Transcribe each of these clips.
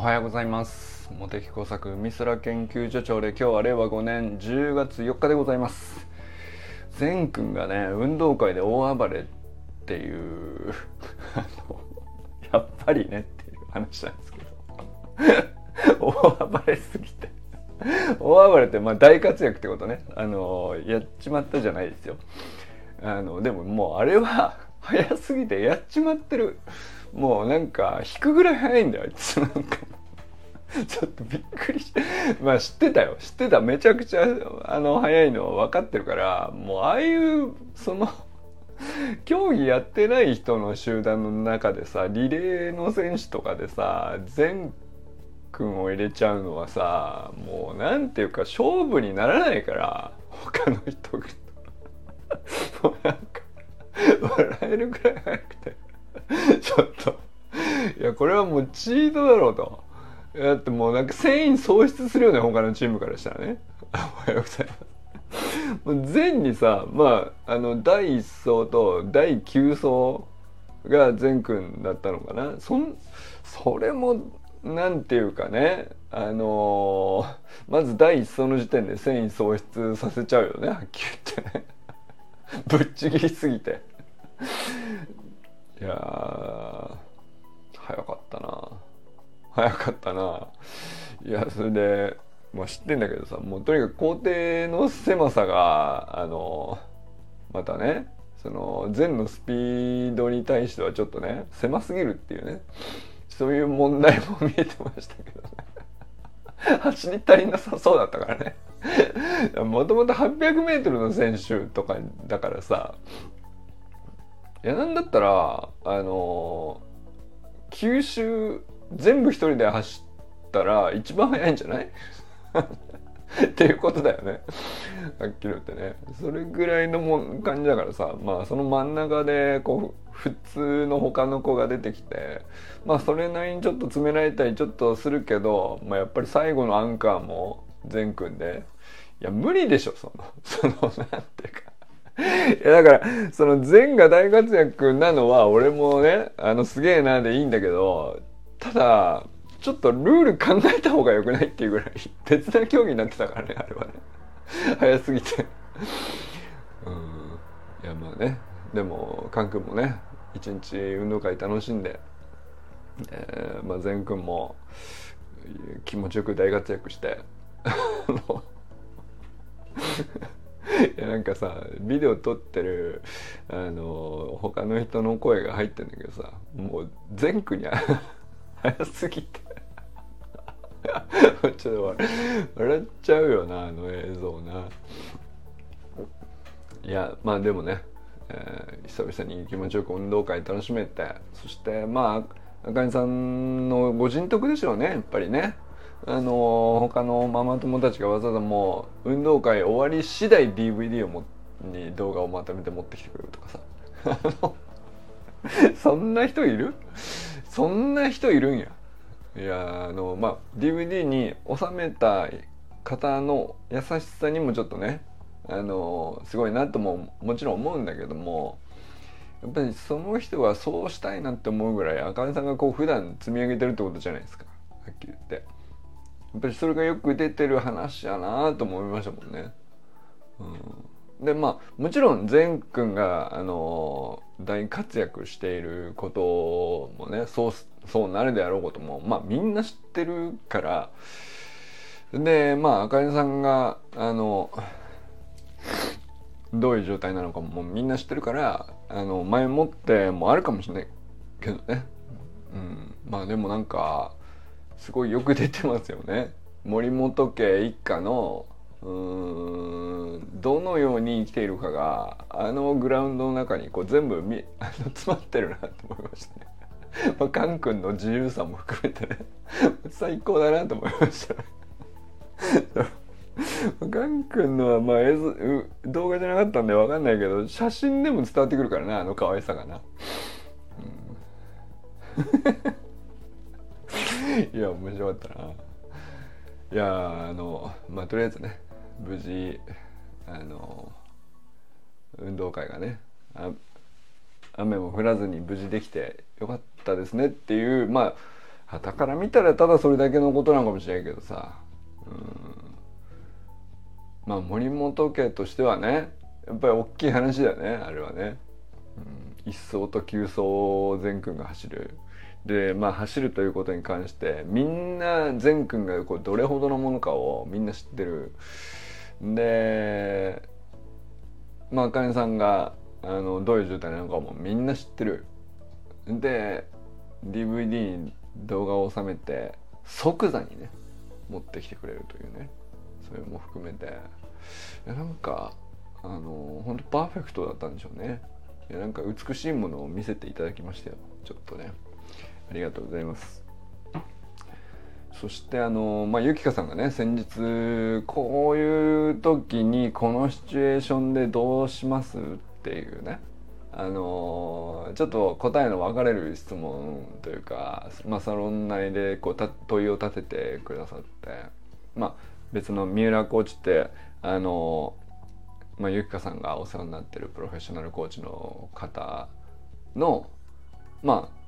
おはようございます。茂木工作美空研究所長で今日は令和5年10月4日でございます。善くんがね運動会で大暴れっていう やっぱりねっていう話なんですけど。大暴れすぎて。大暴れってまあ大活躍ってことね。あのやっちまったじゃないですよ。あのでももうあれは早すぎてやっちまってる。もうなんか引くぐらい早いんだよあいつ。なんか ちょっとびっくりしてまあ知ってたよ。知ってた。めちゃくちゃあの早いの分かってるからもうああいうその 競技やってない人の集団の中でさリレーの選手とかでさ全君を入れちゃうのはさもうなんていうか勝負にならないから他の人が。もうなんか笑えるぐらい早くて。ちょっと。いやこれはもうチートだろうと。だってもうなんか繊維喪失するよね他のチームからしたらね。おはようございますもう全にさまああの第1走と第9走が善くんだったのかな。そんそれもなんていうかねあのー、まず第1走の時点で繊維喪失させちゃうよねはっきり言ってね。ぶっちぎりすぎて。いや早かったな。早かったな。いやそれでまあ知ってんだけどさもうとにかく校庭の狭さがあのまたねその全のスピードに対してはちょっとね狭すぎるっていうねそういう問題も見えてましたけどね。走り足りなさそうだったからね。もともと 800m の選手とかだからさいやなんだったらあの九州全部一人で走ったら一番早いんじゃない？っていうことだよね。はっきり言ってね。それぐらいのも感じだからさ。まあその真ん中でこう普通の他の子が出てきてまあそれなりにちょっと詰められたりちょっとするけど、まあ、やっぱり最後のアンカーも善くんでいや無理でしょその そのなんていうか。いやだからその善が大活躍なのは俺もねあのすげえなでいいんだけどただちょっとルール考えた方がよくないっていうぐらい 別な競技になってたからねあれはね。早すぎて。うん。いやまあね。でもカン君もね一日運動会楽しんで、えー、まあ善くんも気持ちよく大活躍して いやなんかさビデオ撮ってるあの他の人の声が入ってんだけどさもう善くに早すぎて。ちょっと笑っちゃうよなあの映像な。いやまあでもね、えー、久々に気持ちよく運動会楽しめて。そしてまああかねさんのご人徳でしょうねやっぱりね。あの他のママ友たちがわざわざもう運動会終わり次第 DVD をもに動画をまとめて持ってきてくれるとかさ。そんな人いる？そんな人いるんやいやあのまあ DVD に収めた方の優しさにもちょっとねあのすごいなとももちろん思うんだけどもやっぱりその人はそうしたいなって思うぐらいあかねさんがこう普段積み上げてるってことじゃないですかはっきり言って。やっぱりそれがよく出てる話やなと思いましたもんね。うん、でまあもちろん善くんがあの大活躍していることもねそうそうなるであろうこともまあみんな知ってるからでまああかねさんがあのどういう状態なのかもみんな知ってるからあの前もってもあるかもしれないけどね。うん、まあでもなんかすごいよく出てますよね。森本家一家のうんどのように生きているかがあのグラウンドの中にこう全部みあの詰まってるなと思いましたね。まあ、カン君の自由さも含めてね 最高だなと思いましたね。ガン君のはまあ映像動画じゃなかったんで分かんないけど写真でも伝わってくるからなあの可愛さがな。うんいや面白かったないやあのまあとりあえずね無事あの運動会がね雨も降らずに無事できてよかったですねっていうまあ旗から見たらただそれだけのことなのかもしれないけどさうん。まあ森本家としてはねやっぱり大きい話だよねあれはね、うん、一層と急走善くんが走る。でまあ走るということに関してみんな善くんがこうどれほどのものかをみんな知ってるでまああかねさんがあのどういう状態なのかもみんな知ってる。で DVD に動画を収めて即座にね持ってきてくれるというね。それも含めて。いやなんかあの本当パーフェクトだったんでしょうね。いやなんか美しいものを見せていただきましたよ。ちょっとね。ありがとうございます。そしてあのまあゆきかさんがね先日こういう時にこのシチュエーションでどうしますっていうねあのちょっと答えの分かれる質問というか、まあ、サロン内でこうた問いを立ててくださってまあ別の三浦コーチってあのまあ、ゆきかさんがお世話になってるプロフェッショナルコーチの方のまあ、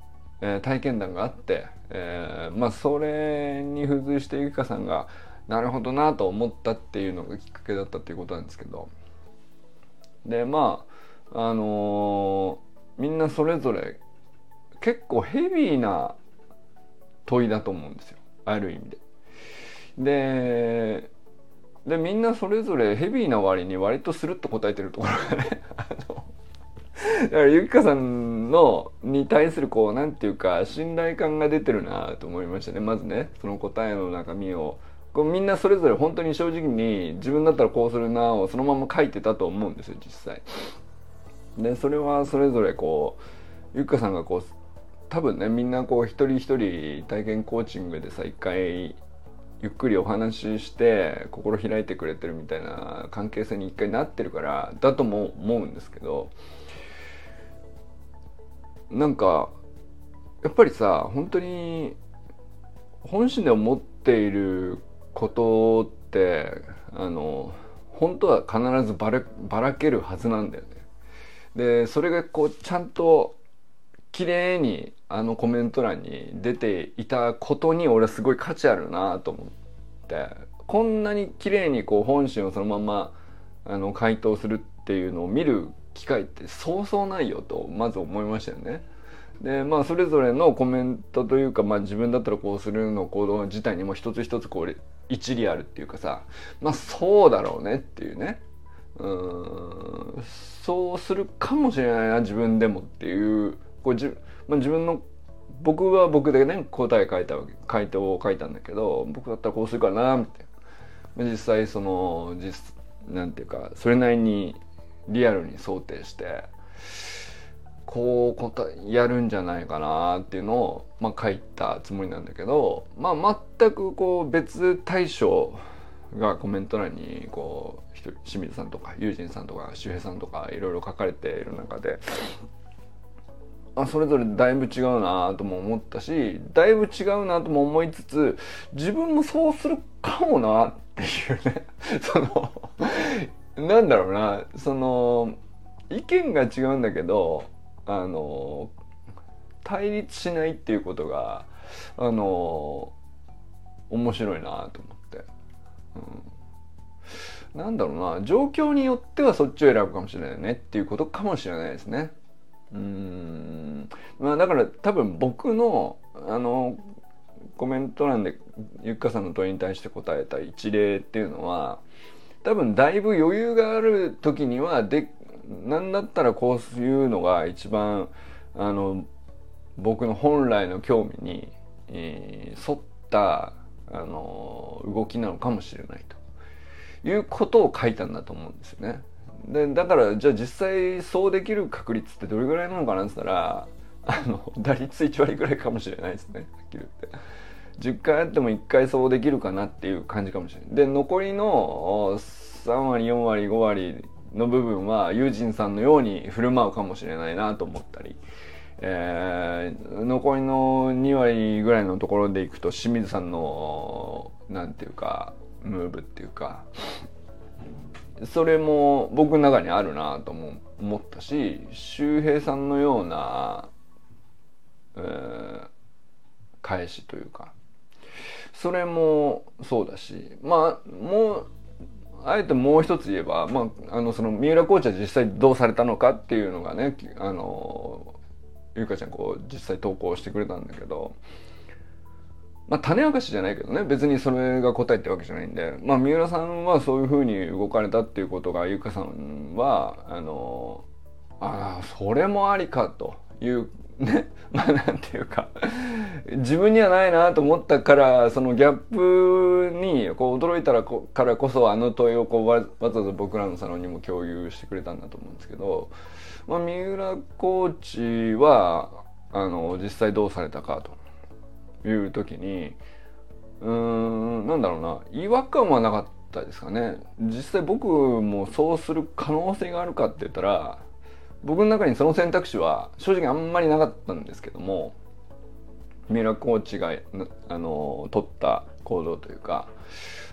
えー、体験談があって、えー、まあそれに付随してゆきかさんがなるほどなと思ったっていうのがきっかけだったっていうことなんですけどでまああのー、みんなそれぞれ結構ヘビーな問いだと思うんですよある意味で。ででみんなそれぞれヘビーな割に割とスルッと答えてるところがね だからゆきかさんのに対するこうなんていうか信頼感が出てるなと思いましたねまずねその答えの中身をこうみんなそれぞれ本当に正直に自分だったらこうするなをそのまま書いてたと思うんですよ実際。でそれはそれぞれこうゆきかさんがこう多分ねみんなこう一人一人体験コーチングでさ一回ゆっくりお話しして心開いてくれてるみたいな関係性に一回なってるからだとも思うんですけどなんかやっぱりさ本当に本心で思っていることってあの本当は必ずばらばらけるはずなんだよね。でそれがこうちゃんと綺麗にあのコメント欄に出ていたことに俺はすごい価値あるなと思ってこんなに綺麗にこう本心をそのままあの回答するっていうのを見る機会ってそうそうないよとまず思いましたよね。でまあそれぞれのコメントというか、まあ、自分だったらこうするの行動自体にも一つ一つこう一理あるっていうかさまあそうだろうねっていうねうんそうするかもしれないな自分でもっていうこうじ、まあ、自分の僕は僕でね答え書いたわけ回答を書いたんだけど僕だったらこうするかなみたいな実際その実なんていうかそれなりにリアルに想定してこう答えやるんじゃないかなっていうのを、まあ、書いたつもりなんだけど、まあ、全くこう別対象がコメント欄にこう清水さんとか友人さんとか周平さんとかいろいろ書かれている中であそれぞれだいぶ違うなとも思ったしだいぶ違うなとも思いつつ自分もそうするかもなっていうね。そのなんだろうなその意見が違うんだけどあの対立しないっていうことがあの面白いなと思って、うん、なんだろうな状況によってはそっちを選ぶかもしれないねっていうことかもしれないですね。うん。まあだから多分僕のあのコメント欄でゆっかさんの問いに対して答えた一例っていうのは多分だいぶ余裕がある時にはで何だったらこういうのが一番あの僕の本来の興味に、えー、沿ったあの動きなのかもしれないということを書いたんだと思うんですよね。でだからじゃあ実際そうできる確率ってどれぐらいなのかなって言ったらあの打率1割ぐらいかもしれないですねはっきり言って。10回あっても1回そうできるかなっていう感じかもしれない。で残りの3割4割5割の部分は友人さんのように振る舞うかもしれないなと思ったり、えー、残りの2割ぐらいのところでいくと清水さんの何ていうかムーブっていうかそれも僕の中にあるなとも思ったし周平さんのような、えー、返しというかそれもそうだしまあもうあえてもう一つ言えば、まあ、あのその三浦コーチは実際どうされたのかっていうのがねあのゆかちゃんこう実際投稿してくれたんだけどまあ種明かしじゃないけどね別にそれが答えってわけじゃないんでまあ三浦さんはそういうふうに動かれたっていうことがゆかさんはあのああそれもありかというね まあなんていうか自分にはないなと思ったからそのギャップにこう驚いたらこからこそあの問いをこうわわざわざ僕らのサロンにも共有してくれたんだと思うんですけど、まあ、三浦コーチはあの実際どうされたかという時にうーんなんだろうな違和感はなかったですかね。実際僕もそうする可能性があるかって言ったら僕の中にその選択肢は正直あんまりなかったんですけども三浦コーチがあの取った行動というか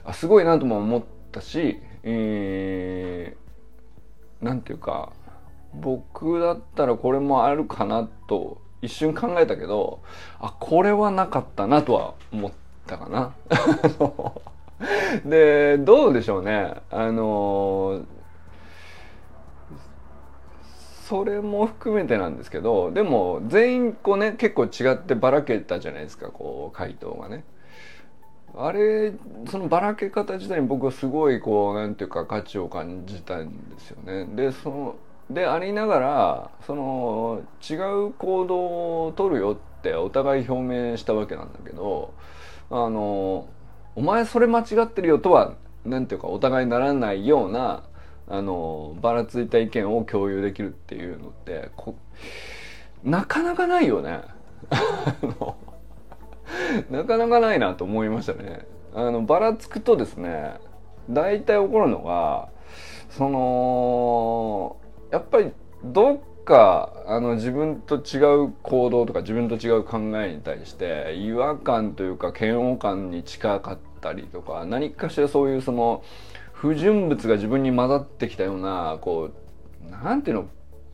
あすごいなとも思ったし、えー、ていうか僕だったらこれもあるかなと一瞬考えたけどあこれはなかったなとは思ったかな。でどうでしょうねあのそれも含めてなんですけどでも全員こうね結構違ってばらけたじゃないですかこう回答がね。あれそのばらけ方自体に僕はすごいこうなんていうか価値を感じたんですよね。でそのでありながらその違う行動を取るよってお互い表明したわけなんだけどあのお前それ間違ってるよとはなんていうかお互いならないようなあのばらついた意見を共有できるっていうのってなかなかないよね。なかなかないなと思いましたね。あのばらつくとですね大体起こるのがそのやっぱりどっかあの自分と違う行動とか自分と違う考えに対して違和感というか嫌悪感に近かったりとか何かしらそういうその不純物が自分に混ざってきたようなこうなんていうの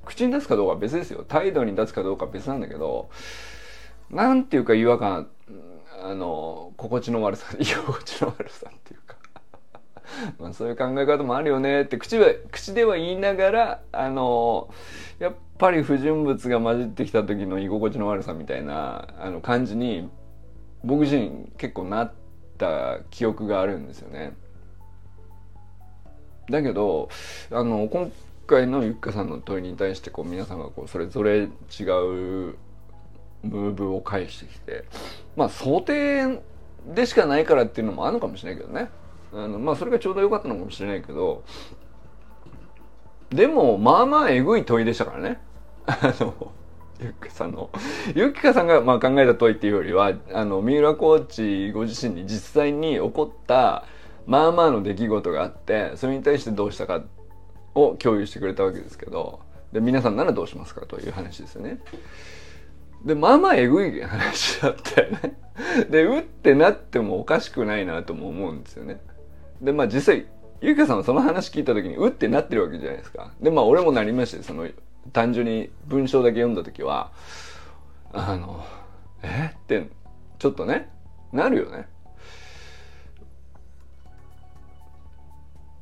口に出すかどうかは別ですよ。態度に出すかどうかは別なんだけどなんていうか違和感あの心地の悪さ 居心地の悪さっていうか。まあそういう考え方もあるよね。って口は口では言いながらあのやっぱり不純物が混じってきた時の居心地の悪さみたいなあの感じに僕自身結構なった記憶があるんですよね。だけどあの今回のゆっかさんの問いに対してこう皆さんがこうそれぞれ違うムーブを返してきてまあ想定でしかないからっていうのもあるのかもしれないけどね。あのまあそれがちょうど良かったのかもしれないけどでもまあまあえぐい問いでしたからね。あのゆっかさんの。ゆっかさんがまあ考えた問いっていうよりはあの三浦コーチご自身に実際に起こったまあまあの出来事があってそれに対してどうしたかを共有してくれたわけですけどで皆さんならどうしますかという話ですよね。でまあまあえぐい話だったよね。でうってなってもおかしくないなとも思うんですよね。でまあ実際ゆうかさんはその話聞いた時にうってなってるわけじゃないですか。でまあ俺もなりましてその単純に文章だけ読んだ時はあのえ？ってちょっとねなるよね。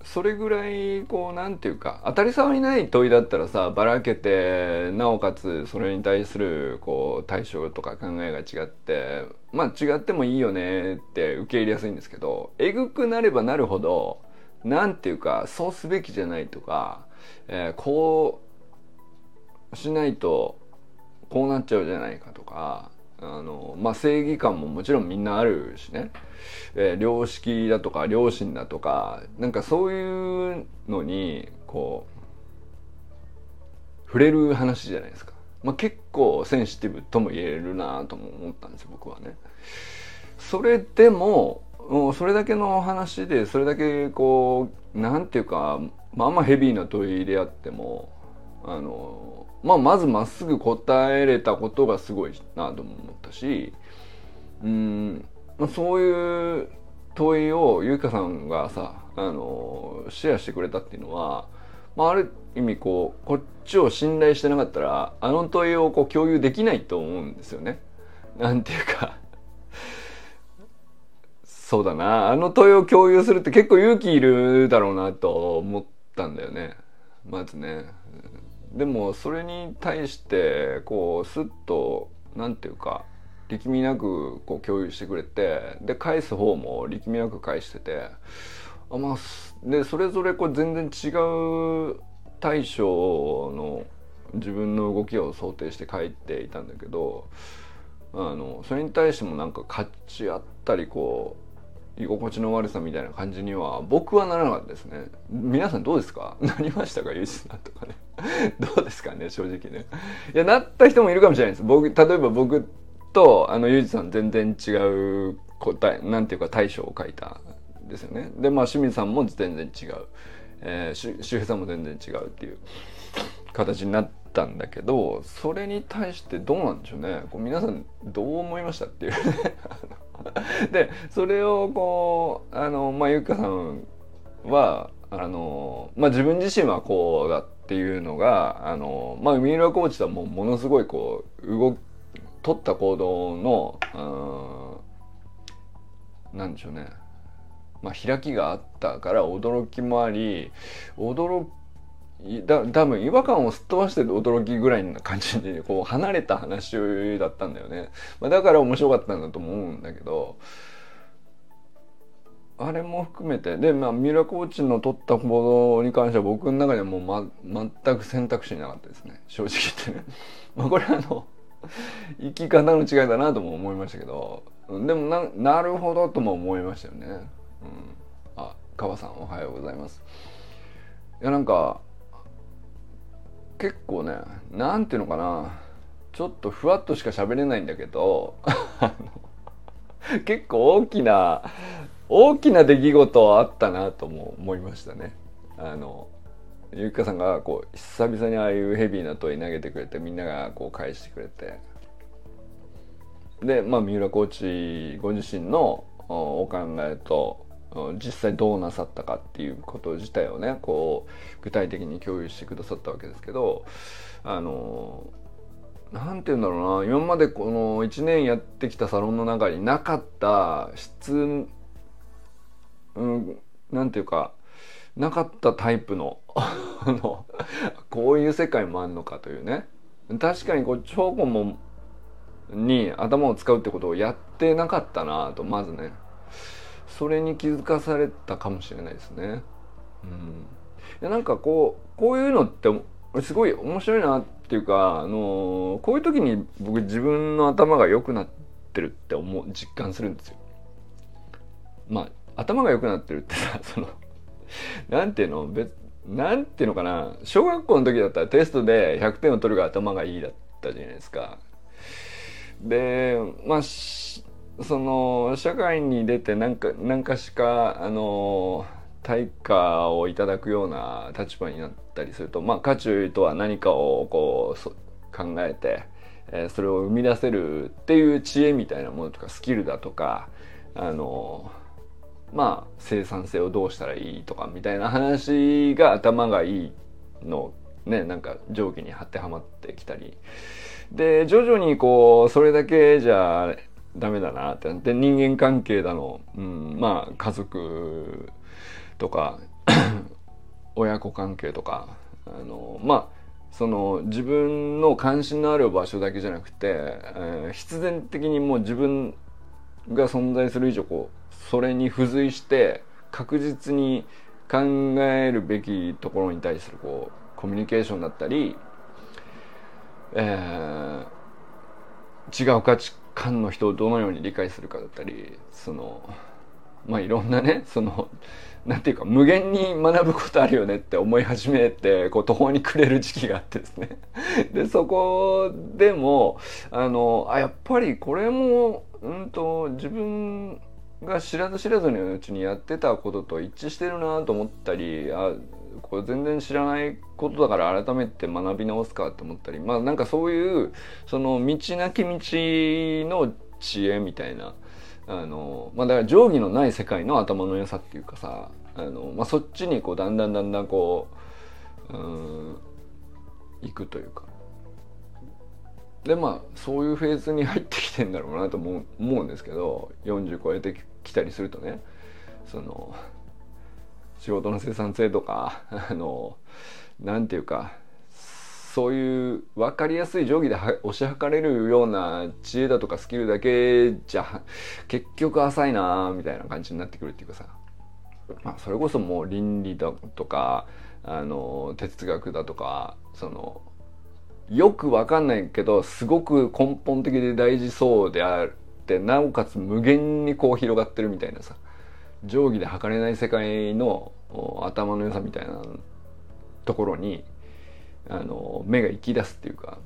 それぐらいこうなんていうか当たり障りない問いだったらさばらけてなおかつそれに対するこう対処とか考えが違ってまあ違ってもいいよねって受け入れやすいんですけどえぐくなればなるほどなんていうかそうすべきじゃないとか、えー、こうしないとこうなっちゃうじゃないかとかあのまあ正義感ももちろんみんなあるしねえー、良識だとか良心だとかなんかそういうのにこう触れる話じゃないですか、まあ、結構センシティブとも言えるなとも思ったんですよ僕はね。それでももうそれだけの話でそれだけこうなんていうかまあんまヘビーな問いであってもあの、まあ、まずまっすぐ答えれたことがすごいなとも思ったしうんまあ、そういう問いをゆいかさんがさあのシェアしてくれたっていうのは、まあ、ある意味こうこっちを信頼してなかったらあの問いをこう共有できないと思うんですよね。なんていうか。そうだな。あの問いを共有するって結構勇気いるだろうなと思ったんだよね。まずね。でもそれに対してこうスッと何て言うか力みなくこう共有してくれてで返す方も力みなく返しててあまあでそれぞれこう全然違う対処の自分の動きを想定して書いていたんだけどあのそれに対してもなんか勝ち合ったりこう居心地の悪さみたいな感じには僕はならなかったですね。皆さんどうですか？なりましたかゆうじさんとかね。どうですかね正直ね。いやなった人もいるかもしれないです。僕例えば僕とあのゆうじさん全然違う答えなんていうか対処を書いたんですよね。でまあ清水さんも全然違う、えー、周平さんも全然違うっていう形になってたんだけどそれに対してどうなんでしょうね。こう皆さんどう思いましたっていう。でそれをこうあのまあゆかさんはあのまあ自分自身はこうだっていうのがあのまあ三浦コーチとはもうものすごいこう動取った行動のうんなんでしょうね。まあ開きがあったから驚きもあり驚だ多分違和感をすっ飛ばしてる驚きぐらいな感じで こう離れた話だったんだよね、まあ、だから面白かったんだと思うんだけどあれも含めてでまあ三浦コーチの取った行動に関しては僕の中ではもう、ま、全く選択肢なかったですね正直言ってね。まあこれあの生き方の違いだなとも思いましたけどでもななるほどとも思いましたよね。うん、あ川さんおはようございます。いやなんか結構ねなんていうのかなちょっとふわっとしか喋れないんだけど結構大きな大きな出来事あったなとも思いましたね。あのゆきかさんがこう久々にああいうヘビーな問い投げてくれてみんながこう返してくれてでまあ三浦コーチご自身のお考えと実際どうなさったかっていうこと自体をねこう具体的に共有してくださったわけですけどあの何て言うんだろうな。今までこの1年やってきたサロンの中になかった質うんなんていうかなかったタイプのこういう世界もあんのかというね。確かにこう超顧問に頭を使うってことをやってなかったなとまずね。それに気づかされたかもしれないですね。うん、いやなんかこうこういうのってすごい面白いなっていうか、あのー、こういう時に僕自分の頭が良くなってるって思う実感するんですよ。まあ頭が良くなってるってさ そのなんていうの別なんていうのかな小学校の時だったらテストで100点を取るが頭がいいだったじゃないですか。でまあその社会に出て何か何かしかあの対価をいただくような立場になったりするとまあ渦中とは何かをこう考えて、えー、それを生み出せるっていう知恵みたいなものとかスキルだとかあのまあ生産性をどうしたらいいとかみたいな話が頭がいいのねなんか定規に当てはまってきたり。で徐々にこうそれだけじゃダメだなって。なって人間関係だの、うん、まあ家族とか 親子関係とか。あのまあその自分の関心のある場所だけじゃなくて、えー、必然的にもう自分が存在する以上こうそれに付随して確実に考えるべきところに対するこうコミュニケーションだったり、えー、違う価値観の人をどのように理解するかだったりそのまあいろんなねそのなんていうか無限に学ぶことあるよねって思い始めてこう途方に暮れる時期があってですね。でそこでもあのあやっぱりこれもうんと自分が知らず知らずのうちにやってたことと一致してるなと思ったりあこれ全然知らないことだから改めて学び直すかと思ったりまあなんかそういうその道なき道の知恵みたいなあのまあだから定規のない世界の頭の良さっていうかさあの、まあ、そっちにこうだんだんだんだんこううん行くというか。でまあそういうフェーズに入ってきてんだろうなと思う思うんですけど40超えてきたりするとねその仕事の生産性とかあのなんていうかそういう分かりやすい定規で推し量れるような知恵だとかスキルだけじゃ結局浅いなみたいな感じになってくるっていうかさ、まあ、それこそもう倫理だとかあの哲学だとかそのよく分かんないけどすごく根本的で大事そうであってなおかつ無限にこう広がってるみたいなさ。定規で測れない世界の頭の良さみたいなところにあの目が行き出すっていうか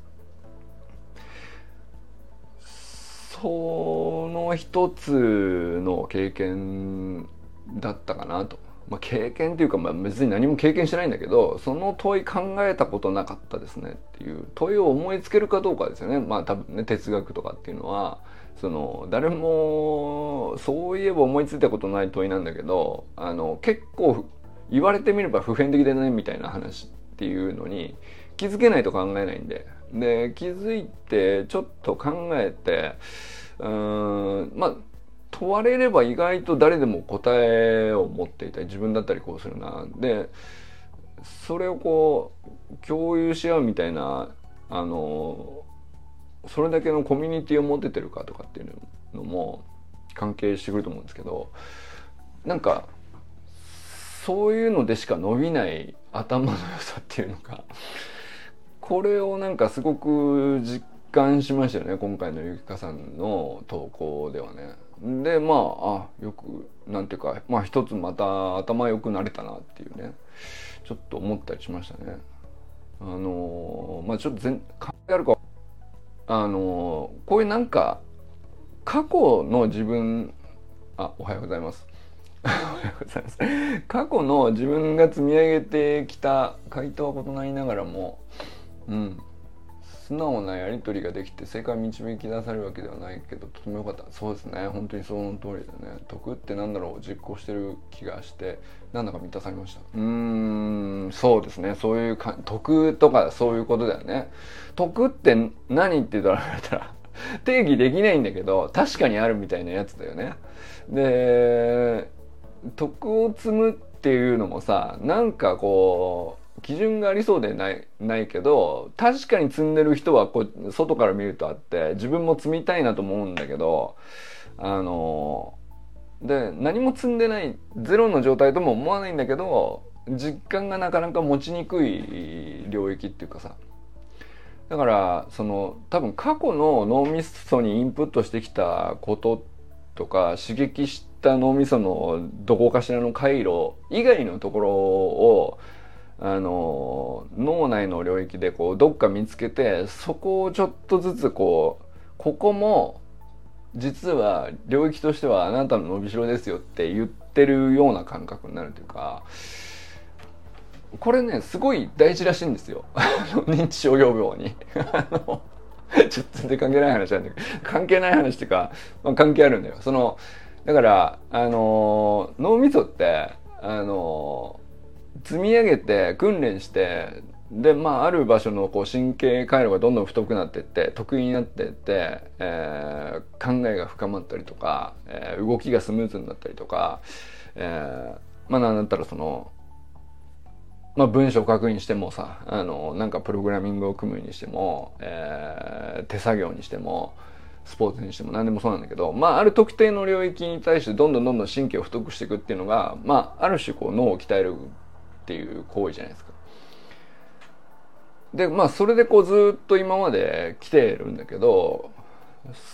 その一つの経験だったかなと。まあ、経験っていうか、まあ、別に何も経験してないんだけどその問い考えたことなかったですねっていう問いを思いつけるかどうかですよねまあ多分ね哲学とかっていうのはその誰もそういえば思いついたことない問いなんだけどあの結構言われてみれば普遍的だねみたいな話っていうのに気づけないと考えないんで。で気づいてちょっと考えてうんまあ問われれば意外と誰でも答えを持っていたり自分だったりこうするな。でそれをこう共有し合うみたいなあのそれだけのコミュニティを持ててるかとかっていうのも関係してくると思うんですけどなんかそういうのでしか伸びない頭の良さっていうのかこれをなんかすごく実感しましたよね今回のゆきかさんの投稿ではね。でまああよくなんていうかまあ一つまた頭良くなれたなっていうねちょっと思ったりしましたね。あのまあちょっと全考えるかあのこういうなんか過去の自分あおはようございます。おはようございます。過去の自分が積み上げてきた回答は異なりながらもうん。素直なやり取りができて正解導き出されるわけではないけどとても良かった。そうですね。本当にその通りだね。得ってなんだろう？実行してる気がしてなんだか満たされました。うーんそうですね。そういうか得とかそういうことだよね。得って何って言われたら 定義できないんだけど確かにあるみたいなやつだよね。で徳を積むっていうのもさなんかこう基準がありそうでないないけど確かに積んでる人はこう外から見るとあって自分も積みたいなと思うんだけどあので何も積んでないゼロの状態とも思わないんだけど実感がなかなか持ちにくい領域っていうかさ。だからその多分過去の脳みそにインプットしてきたこととか刺激した脳みそのどこかしらの回路以外のところをあの脳内の領域でこうどっか見つけてそこをちょっとずつこうここも実は領域としてはあなたの伸びしろですよって言ってるような感覚になるというかこれねすごい大事らしいんですよ。認知症予防に。ちょっと全然関係ない話なんだけど関係ない話っていうか、まあ、関係あるんだよ。そのだからあの脳みそってあの積み上げて訓練してでまあある場所のこう神経回路がどんどん太くなっていって得意になっていって、えー、考えが深まったりとか、えー、動きがスムーズになったりとか、えー、まあなんだったらそのまあ、文章を確認してもさあのなんかプログラミングを組むにしても、えー、手作業にしてもスポーツにしても何でもそうなんだけど、まあ、ある特定の領域に対してどんどんどんどん神経を太くしていくっていうのが、まあ、ある種こう脳を鍛えるっていう行為じゃないですか。でまあそれでこうずっと今まで来てるんだけど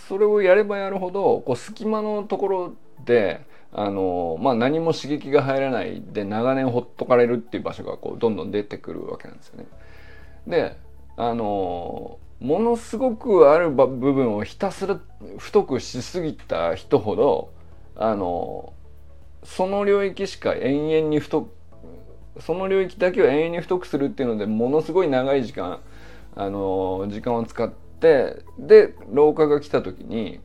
それをやればやるほどこう隙間のところであの、まあ、何も刺激が入らないで長年ほっとかれるっていう場所がこうどんどん出てくるわけなんですよね。であのものすごくある部分をひたすら太くしすぎた人ほどあのその領域しか延々に太くその領域だけを永遠に太くするっていうのでものすごい長い時間あの時間を使ってで老化が来た時に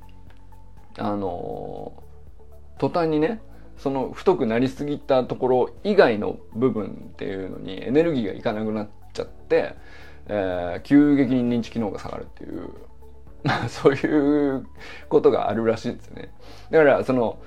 あの途端にねその太くなりすぎたところ以外の部分っていうのにエネルギーがいかなくなっちゃって、えー、急激に認知機能が下がるっていう そういうことがあるらしいんですよね。だからその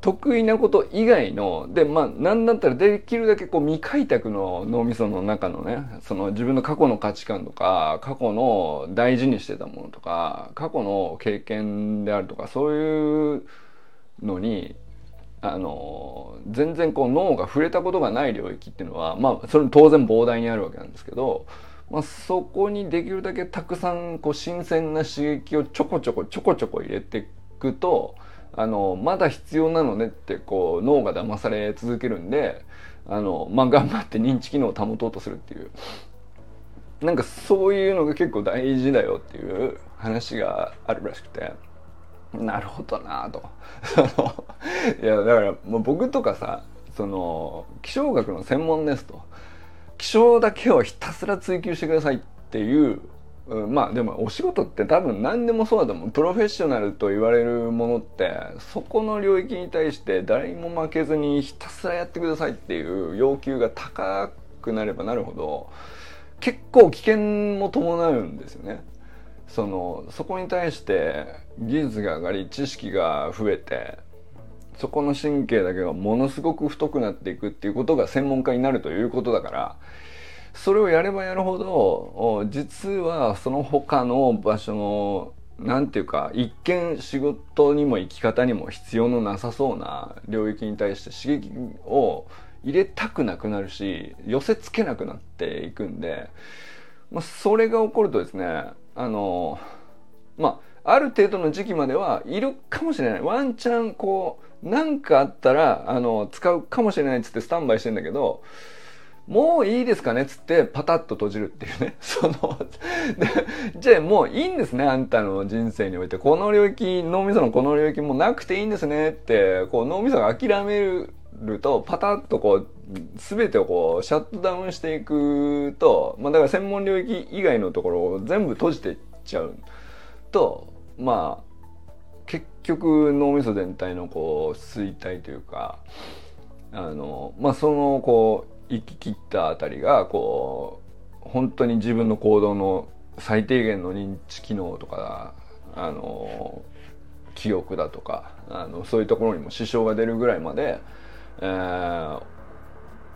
得意なこと以外のでまあ何だったらできるだけこう未開拓の脳みその中のねその自分の過去の価値観とか過去の大事にしてたものとか過去の経験であるとかそういうのにあの全然こう脳が触れたことがない領域っていうのはまあそれ当然膨大にあるわけなんですけど、まあ、そこにできるだけたくさんこう新鮮な刺激をちょこちょこちょこちょこ入れていくとあのまだ必要なのねってこう脳が騙され続けるんであの、まあ、頑張って認知機能を保とうとするっていう。なんかそういうのが結構大事だよっていう話があるらしくて。なるほどなと。いやだからもう僕とかさその気象学の専門ですと。気象だけをひたすら追求してくださいっていううん、まあでもお仕事って多分何でもそうだと思うプロフェッショナルと言われるものってそこの領域に対して誰にも負けずにひたすらやってくださいっていう要求が高くなればなるほど結構危険も伴うんですよね。そのそこに対して技術が上がり知識が増えてそこの神経だけがものすごく太くなっていくっていうことが専門家になるということだからそれをやればやるほど実はその他の場所の何て言うか一見仕事にも生き方にも必要のなさそうな領域に対して刺激を入れたくなくなるし寄せつけなくなっていくんで、まあ、それが起こるとですねあのまあある程度の時期まではいるかもしれない。ワンチャンこう何かあったらあの使うかもしれないっつってスタンバイしてんだけどもういいですかね？つってパタッと閉じるっていうね。そのじゃあもういいんですね、あんたの人生において。この領域、脳みそのこの領域もなくていいんですねって、こう脳みそが諦めると、パタッとこう、全てをこう、シャットダウンしていくと、まあだから専門領域以外のところを全部閉じていっちゃうと、まあ、結局脳みそ全体のこう、衰退というか、あの、まあそのこう、行き切ったあたりがこう本当に自分の行動の最低限の認知機能とかあの記憶だとかあのそういうところにも支障が出るぐらいまで、えー、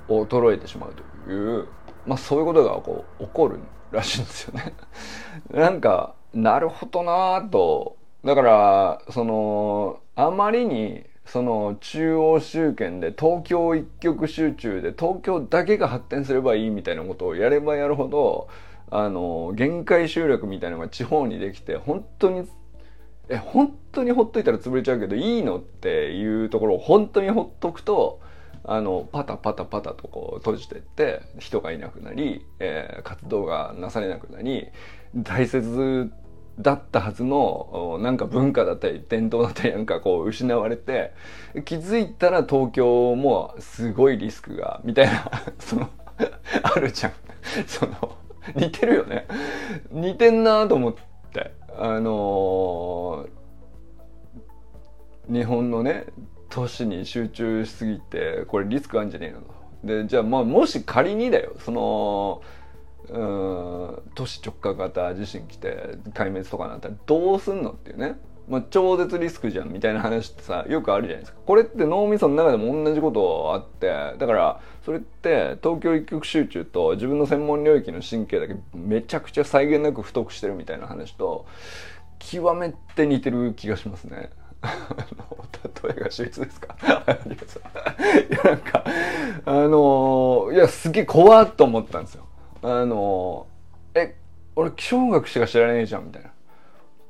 衰えてしまうという、まあ、そういうことがこう起こるらしいんですよね。なんかなるほどなぁとだからそのあまりにその中央集権で東京一極集中で東京だけが発展すればいいみたいなことをやればやるほどあの限界集落みたいなのが地方にできて本当にえ本当にほっといたら潰れちゃうけどいいのっていうところを本当にほっとくとあのパタパタパタとこう閉じてって人がいなくなり、えー、活動がなされなくなり大切だったはずのなんか文化だったり伝統だったりなんかこう失われて気づいたら東京もすごいリスクがみたいな そのあるじゃん。その似てるよね。似てんなと思って。あのー、日本のね都市に集中しすぎてこれリスクあるんじゃねえのと。でじゃあまあもし仮にだよ。そのうん都市直下型地震来て壊滅とかなったらどうすんのっていうね、まあ、超絶リスクじゃんみたいな話ってさよくあるじゃないですか。これって脳みその中でも同じことあってだからそれって東京一極集中と自分の専門領域の神経だけめちゃくちゃ際限なく太くしてるみたいな話と極めて似てる気がしますね。例えが秀逸ですか？いやなんかあのー、いやすげえ怖っと思ったんですよ。あのえ俺気象学しか知らねえじゃんみたいな。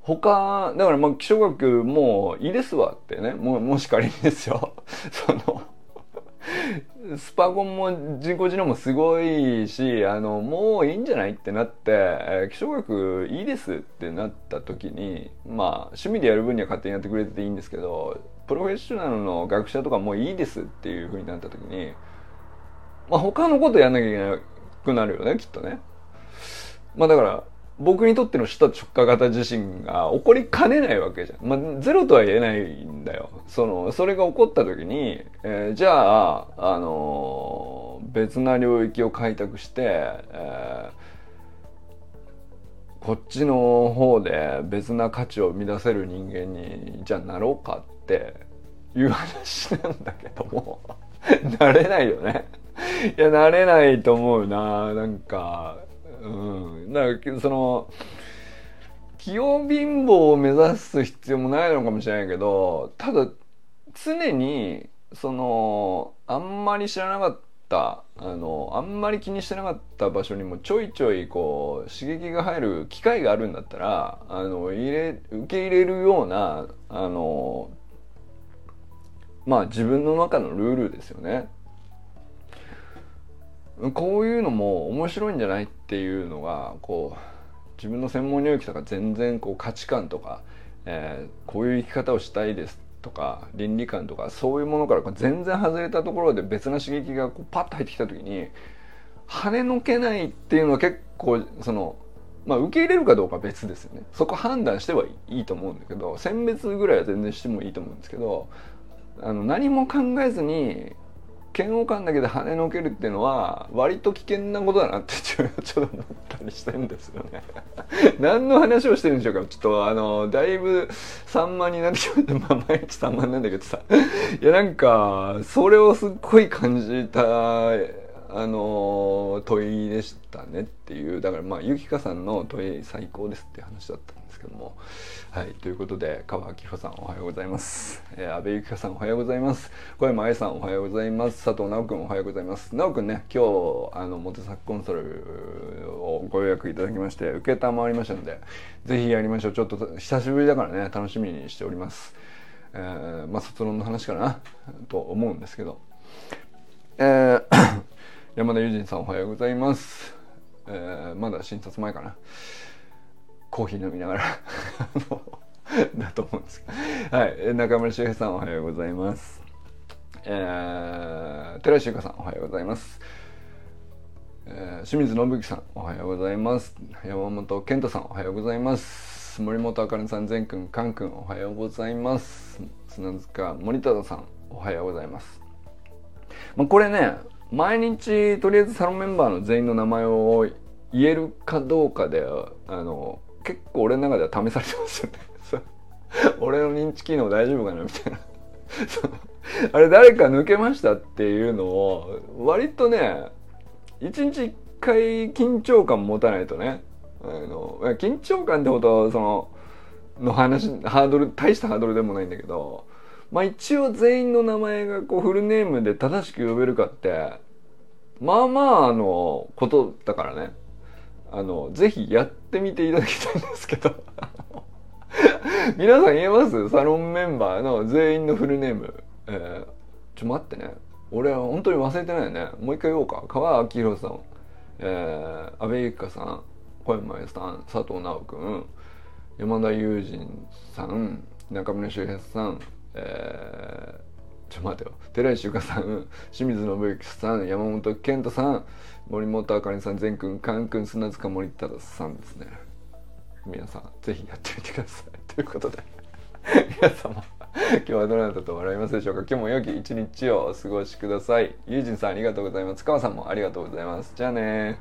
他だからまあ気象学もういいですわってね。ももし仮にですよ。そのスパコンも人工知能もすごいしあのもういいんじゃないってなって、え気象学いいですってなった時にまあ趣味でやる分には勝手にやってくれてていいんですけどプロフェッショナルの学者とかもういいですっていうふうになった時にまあ他のことやんなきゃいけないくなるよねきっとね。まあだから僕にとっての首都直下型地震が起こりかねないわけじゃん。まあゼロとは言えないんだよ。そのそれが起こった時に、えー、じゃああのー、別な領域を開拓して、えー、こっちの方で別な価値を生み出せる人間にじゃあなろうかっていう話なんだけども なれないよね いやなれないと思うななんかうんだからその器用貧乏を目指す必要もないのかもしれないけどただ常にそのあんまり知らなかったあのあんまり気にしてなかった場所にもちょいちょいこう刺激が入る機会があるんだったらあの入れ受け入れるようなあのまあ自分の中のルールですよね。こういうのも面白いんじゃないっていうのがこう自分の専門領域とか全然こう価値観とか、えー、こういう生き方をしたいですとか倫理観とかそういうものから全然外れたところで別な刺激がこうパッと入ってきた時に跳ねのけないっていうのは結構そのまあ受け入れるかどうかは別ですよね。そこ判断してはいいと思うんだけど選別ぐらいは全然してもいいと思うんですけどあの何も考えずに嫌悪感だけで跳ねのけるっていうのは割と危険なことだなって ちょっと思ったりしてるんですよね。何の話をしてるんでしょうか？ちょっとあのだいぶ散漫になってしまってまあ毎日散漫なんだけどさ。いやなんかそれをすっごい感じたあの問いでしたねっていう。だからまあゆきかさんの問い最高ですって話だったけども。はいということで川明穂さんおはようございます、えー、安倍ゆきかさんおはようございます。小山愛さんおはようございます。佐藤直君おはようございます。直君ね今日あのモテサックコンソールをご予約いただきまして受けたまわりましたのでぜひやりましょう。ちょっと久しぶりだからね楽しみにしております。えー、まあ卒論の話かなと思うんですけど。えー 山田友人さんおはようございます、えー、まだ診察前かな。コーヒー飲みながら だと思うんですけど。はい。中村修平さんおはようございます。えー、寺石由香さんおはようございます。えー、清水信之さんおはようございます。山本健太さんおはようございます。森本あかねさん善くんかんくんおはようございます。砂塚森忠さんおはようございます。まあ、これね毎日とりあえずサロンメンバーの全員の名前を言えるかどうかであの結構俺の中では試されてますよね。俺の認知機能大丈夫かなみたいな。あれ誰か抜けましたっていうのを割とね一日一回緊張感持たないとね。あの緊張感ってほどそのの話ハードル大したハードルでもないんだけどまあ一応全員の名前がこうフルネームで正しく呼べるかってまあまああのことだからね。あのぜひやってみていただきたいんですけど。皆さん言えます？サロンメンバーの全員のフルネーム、えー、ちょ待ってね。俺は本当に忘れてないよね。もう一回言おうか。川明宏さん、えー、安部由香さん。小山さん。佐藤直君。山田友人さん。中村修平さん。えー、ちょ待てよ。寺石由香さん。清水信之さん。山本健太さん。森本あかりさん全くんかんくん砂塚森忠さんですね。皆さんぜひやってみてください。ということで皆様今日はどなたと笑いますでしょうか？今日も良き一日をお過ごしください。ゆうじんさんありがとうございます。川さんもありがとうございます。じゃあね